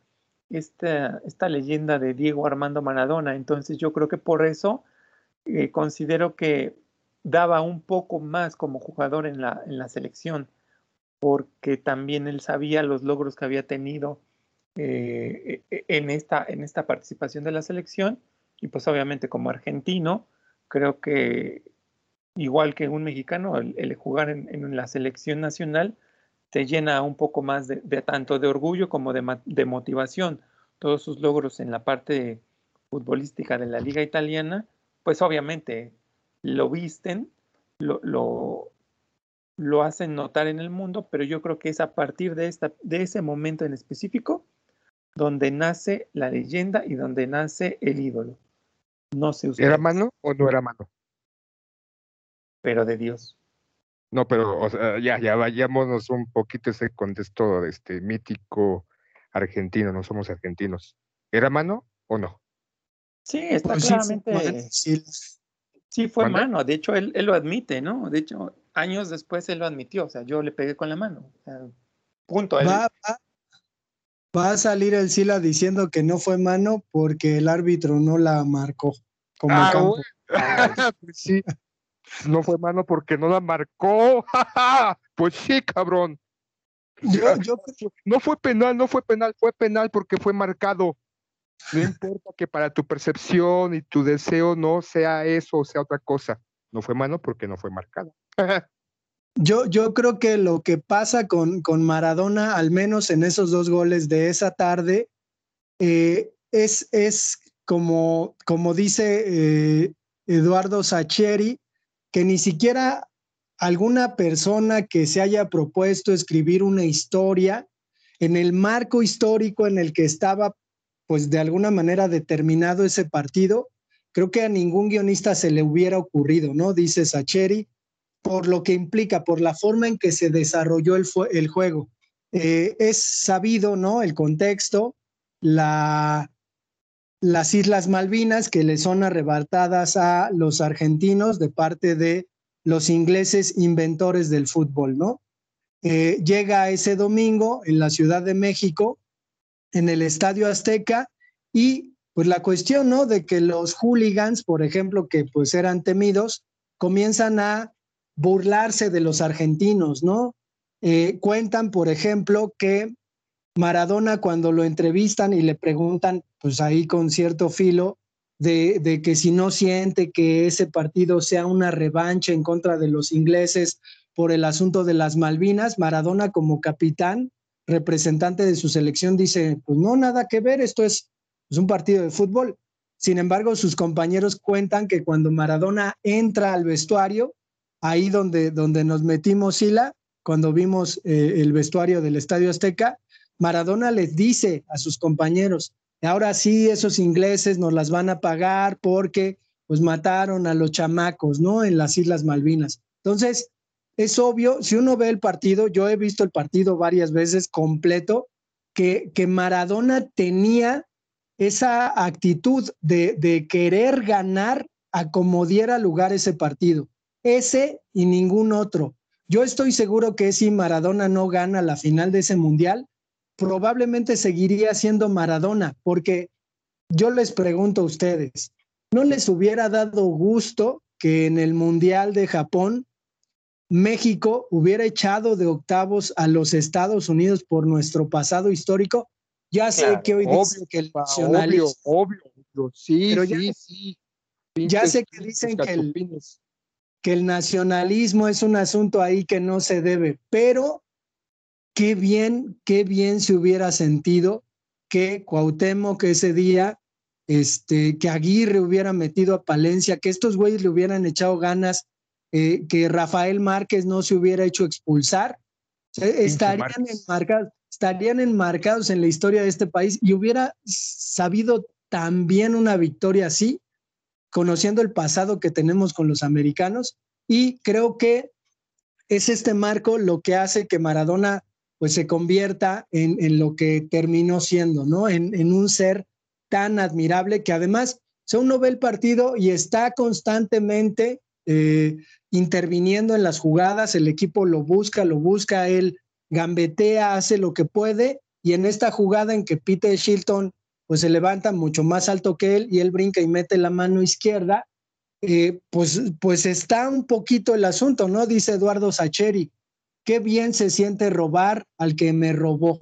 esta, esta leyenda de Diego Armando Maradona. Entonces yo creo que por eso eh, considero que daba un poco más como jugador en la, en la selección, porque también él sabía los logros que había tenido eh, e, e, en, esta, en esta participación de la selección, y pues obviamente como argentino, creo que igual que un mexicano, el, jugar en, la selección nacional te llena un poco más de, tanto de orgullo como de, motivación. Todos sus logros en la parte futbolística de la liga italiana pues obviamente lo visten, lo, lo, hacen notar en el mundo, pero yo creo que es a partir de, esta, de ese momento en específico donde nace la leyenda y donde nace el ídolo. No sé usted. ¿Era mano o no era mano? Pero de Dios. No, pero ya, ya vayámonos un poquito ese contexto este mítico argentino, no somos argentinos. ¿Era mano o no? Sí, está pues claramente. Sí, fue ¿Mande? mano. De hecho, él, él lo admite, ¿no? De hecho, años después él lo admitió. O sea, yo le pegué con la mano. O sea, punto. Él- Va, va- va a salir el Sila diciendo que no fue mano porque el árbitro no la marcó como Ah, campo. bueno. Pues sí. No fue mano porque no la marcó. Pues sí, cabrón. Yo, yo No fue penal, no fue penal, fue penal porque fue marcado. No importa que para tu percepción y tu deseo no sea eso o sea otra cosa. No fue mano porque no fue marcado. Yo, yo creo que lo que pasa con, con Maradona, al menos en esos dos goles de esa tarde, eh, es, es como, como dice eh, Eduardo Sacheri, que ni siquiera alguna persona que se haya propuesto escribir una historia en el marco histórico en el que estaba, pues de alguna manera determinado ese partido, creo que a ningún guionista se le hubiera ocurrido, ¿no? Dice Sacheri, por lo que implica, por la forma en que se desarrolló el, juego. Eh, es sabido, ¿no? El contexto, la, las Islas Malvinas que le son arrebatadas a los argentinos de parte de los ingleses inventores del fútbol, ¿no? Eh, llega ese domingo en la Ciudad de México, en el Estadio Azteca, y pues la cuestión, ¿no? De que los hooligans, por ejemplo, que pues eran temidos, comienzan a burlarse de los argentinos, ¿no? Eh, cuentan, por ejemplo, que Maradona cuando lo entrevistan y le preguntan, pues ahí con cierto filo, de, de, que si no siente que ese partido sea una revancha en contra de los ingleses por el asunto de las Malvinas, Maradona como capitán, representante de su selección, dice, pues no, nada que ver, esto es, es un partido de fútbol. Sin embargo, sus compañeros cuentan que cuando Maradona entra al vestuario, ahí donde, donde nos metimos Sila, cuando vimos eh, el vestuario del Estadio Azteca, Maradona les dice a sus compañeros, ahora sí, esos ingleses nos las van a pagar porque pues mataron a los chamacos, ¿no? En las Islas Malvinas. Entonces, es obvio, si uno ve el partido, yo he visto el partido varias veces completo, que, que Maradona tenía esa actitud de, querer ganar a como diera lugar ese partido. Ese y ningún otro. Yo estoy seguro que si Maradona no gana la final de ese mundial, probablemente seguiría siendo Maradona, porque yo les pregunto a ustedes, ¿no les hubiera dado gusto que en el Mundial de Japón México hubiera echado de octavos a los Estados Unidos por nuestro pasado histórico? Ya sé Claro, que hoy obvio, dicen que el nacionalismo, obvio, obvio. Sí, Pero ya- sí, sí. ya sé que dicen que el, cachupines. que el nacionalismo es un asunto ahí que no se debe, pero qué bien, qué bien se hubiera sentido que Cuauhtémoc ese día, este, que Aguirre hubiera metido a Palencia, que estos güeyes le hubieran echado ganas, eh, que Rafael Márquez no se hubiera hecho expulsar, eh, estarían enmarcados, estarían enmarcados en la historia de este país y hubiera sabido también una victoria así, conociendo el pasado que tenemos con los americanos y creo que es este marco lo que hace que Maradona pues se convierta en, en lo que terminó siendo, ¿no? En, en, un ser tan admirable que además, si uno ve el partido y está constantemente eh, interviniendo en las jugadas, el equipo lo busca, lo busca, él gambetea, hace lo que puede y en esta jugada en que Peter Shilton pues se levanta mucho más alto que él y él brinca y mete la mano izquierda, eh, pues, pues está un poquito el asunto, ¿no? Dice Eduardo Sacheri, qué bien se siente robar al que me robó,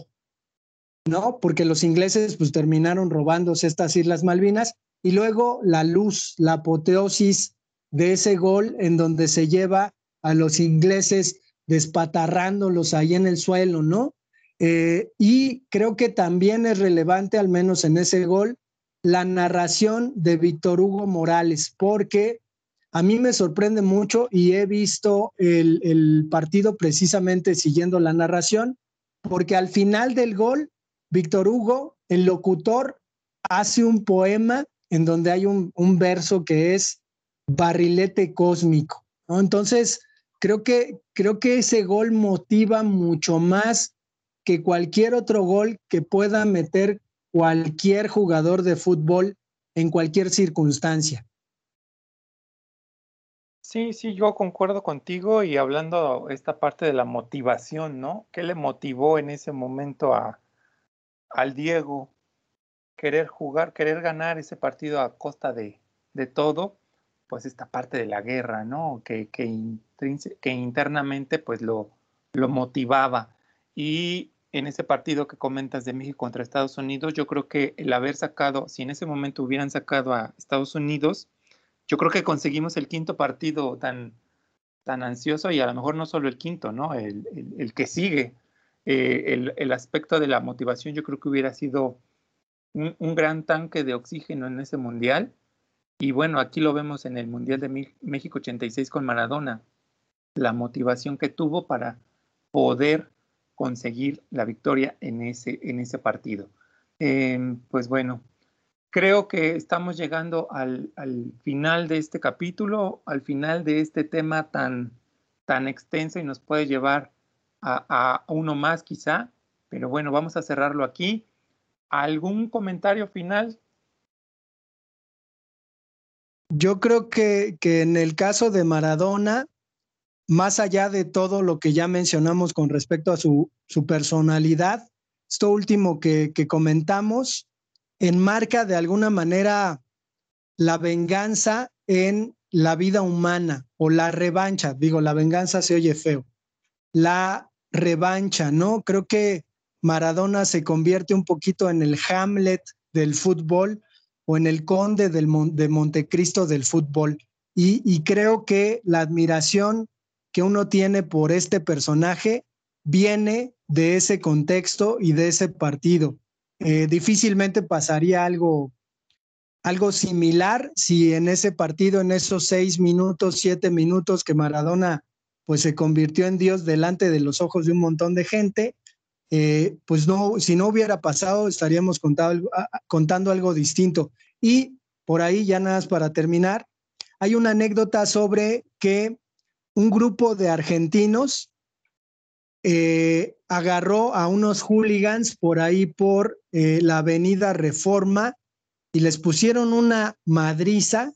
¿no? Porque los ingleses pues terminaron robándose estas Islas Malvinas y luego la luz, la apoteosis de ese gol en donde se lleva a los ingleses despatarrándolos ahí en el suelo, ¿no? Eh, y creo que también es relevante, al menos en ese gol, la narración de Víctor Hugo Morales, porque a mí me sorprende mucho y he visto el, partido precisamente siguiendo la narración, porque al final del gol, Víctor Hugo, el locutor, hace un poema en donde hay un, un verso que es barrilete cósmico. ¿no? Entonces, creo que, creo que ese gol motiva mucho más que cualquier otro gol que pueda meter cualquier jugador de fútbol en cualquier circunstancia. Sí, sí, yo concuerdo contigo y hablando esta parte de la motivación, ¿no? ¿Qué le motivó en ese momento a, al Diego querer jugar, querer ganar ese partido a costa de, de todo? Pues esta parte de la guerra, ¿no? Que, que, que internamente pues lo, lo motivaba. Y en ese partido que comentas de México contra Estados Unidos, yo creo que el haber sacado, si en ese momento hubieran sacado a Estados Unidos, yo creo que conseguimos el quinto partido tan, tan ansioso y a lo mejor no solo el quinto, ¿no? El, el- que sigue. Eh, el, el aspecto de la motivación yo creo que hubiera sido un, un gran tanque de oxígeno en ese mundial. Y bueno, aquí lo vemos en el Mundial de México 86 con Maradona, la motivación que tuvo para poder conseguir la victoria en ese, en ese partido. Em, pues bueno, creo que estamos llegando al, al final de este capítulo, al final de este tema tan, tan extenso y nos puede llevar a, a uno más quizá, pero bueno, vamos a cerrarlo aquí. ¿Algún comentario final? Yo creo que, que en el caso de Maradona, más allá de todo lo que ya mencionamos con respecto a su, su personalidad, esto último que, comentamos enmarca de alguna manera la venganza en la vida humana o la revancha. Digo, la venganza se oye feo. La revancha, ¿no? Creo que Maradona se convierte un poquito en el Hamlet del fútbol o en el conde del de Montecristo del fútbol. Y creo que la admiración que uno tiene por este personaje viene de ese contexto y de ese partido. Eh, difícilmente pasaría algo, algo similar si en ese partido, en esos seis minutos, siete minutos que Maradona pues se convirtió en Dios delante de los ojos de un montón de gente, eh, pues no, si no hubiera pasado, estaríamos contado- contando algo distinto. Y por ahí, ya nada más para terminar, hay una anécdota sobre que un grupo de argentinos eh, agarró a unos hooligans por ahí por eh, la avenida Reforma y les pusieron una madriza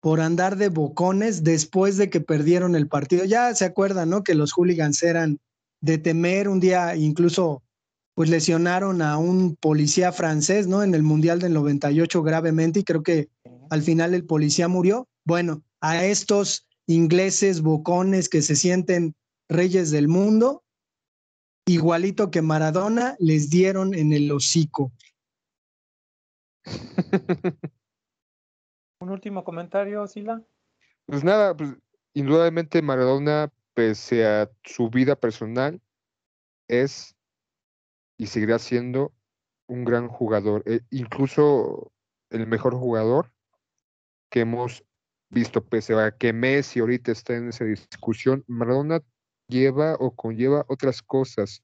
por andar de bocones después de que perdieron el partido. Ya se acuerdan, ¿no? Que los hooligans eran de temer. Un día incluso pues lesionaron a un policía francés, ¿no? En el Mundial del 98 gravemente y creo que al final el policía murió. Bueno, a estos ingleses bocones que se sienten reyes del mundo, igualito que Maradona, les dieron en el hocico. Un último comentario, Sila. Pues nada, pues indudablemente Maradona, pese a su vida personal, es y seguirá siendo un gran jugador, eh, incluso el mejor jugador que hemos visto, pese a que Messi ahorita está en esa discusión, Maradona lleva o conlleva otras cosas,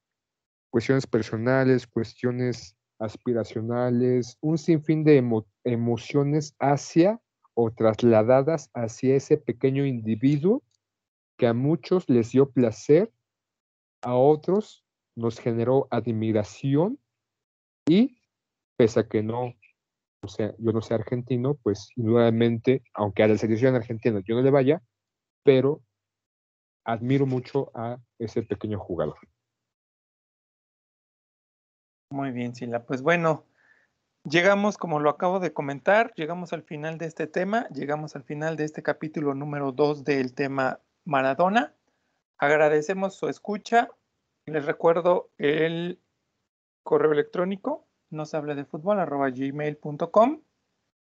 cuestiones personales, cuestiones aspiracionales, un sinfín de emo- emociones hacia o trasladadas hacia ese pequeño individuo que a muchos les dio placer, a otros nos generó admiración y pese a que no, o sea, yo no sea argentino, pues indudablemente, aunque a la selección argentina yo no le vaya, pero admiro mucho a ese pequeño jugador. Muy bien, Sila. Pues bueno, llegamos, como lo acabo de comentar, llegamos al final de este tema, llegamos al final de este capítulo número 2 del tema Maradona. Agradecemos su escucha. Les recuerdo el correo electrónico, no se hable de fútbol, arroba gmail.com,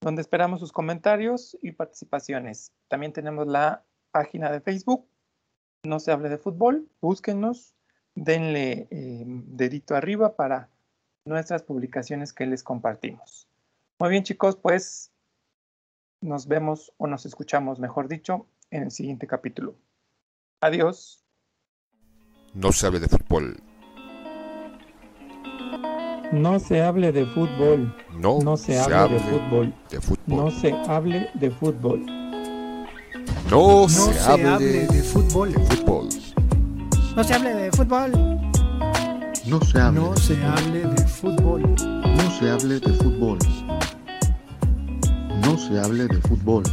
donde esperamos sus comentarios y participaciones. También tenemos la página de Facebook, no se hable de fútbol, búsquenos, denle eh, dedito arriba para nuestras publicaciones que les compartimos. Muy bien, chicos, pues nos vemos o nos escuchamos, mejor dicho, en el siguiente capítulo. Adiós. No se hable de fútbol. No se hable de fútbol. No, No se hable de fútbol. de fútbol. No se hable de fútbol. No, No se, se hable, hable de fútbol. de fútbol. No se hable de fútbol. No se hable No de se fútbol. hable de fútbol. No se hable de fútbol. No se hable de fútbol.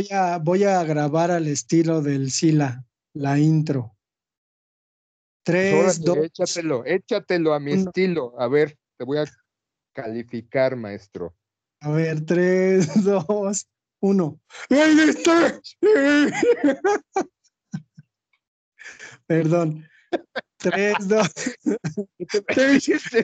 Voy a, voy a grabar al estilo del Sila, la intro. Tres, Órale, dos, échatelo, échatelo a mi uno. estilo. A ver, te voy a calificar, maestro. A ver, tres, dos, uno. Perdón. Tres, dos. ¿Qué hiciste?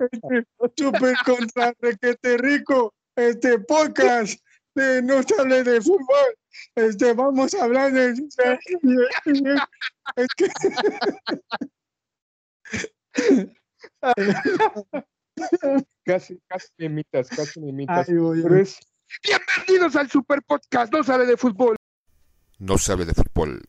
Súper contra requete rico. Este podcast. de no se hable de fútbol. Este, vamos a hablar de. Es que. Casi, casi me imitas, casi me imitas. Voy, es Bienvenidos al Super Podcast, no sabe de fútbol. No sabe de fútbol.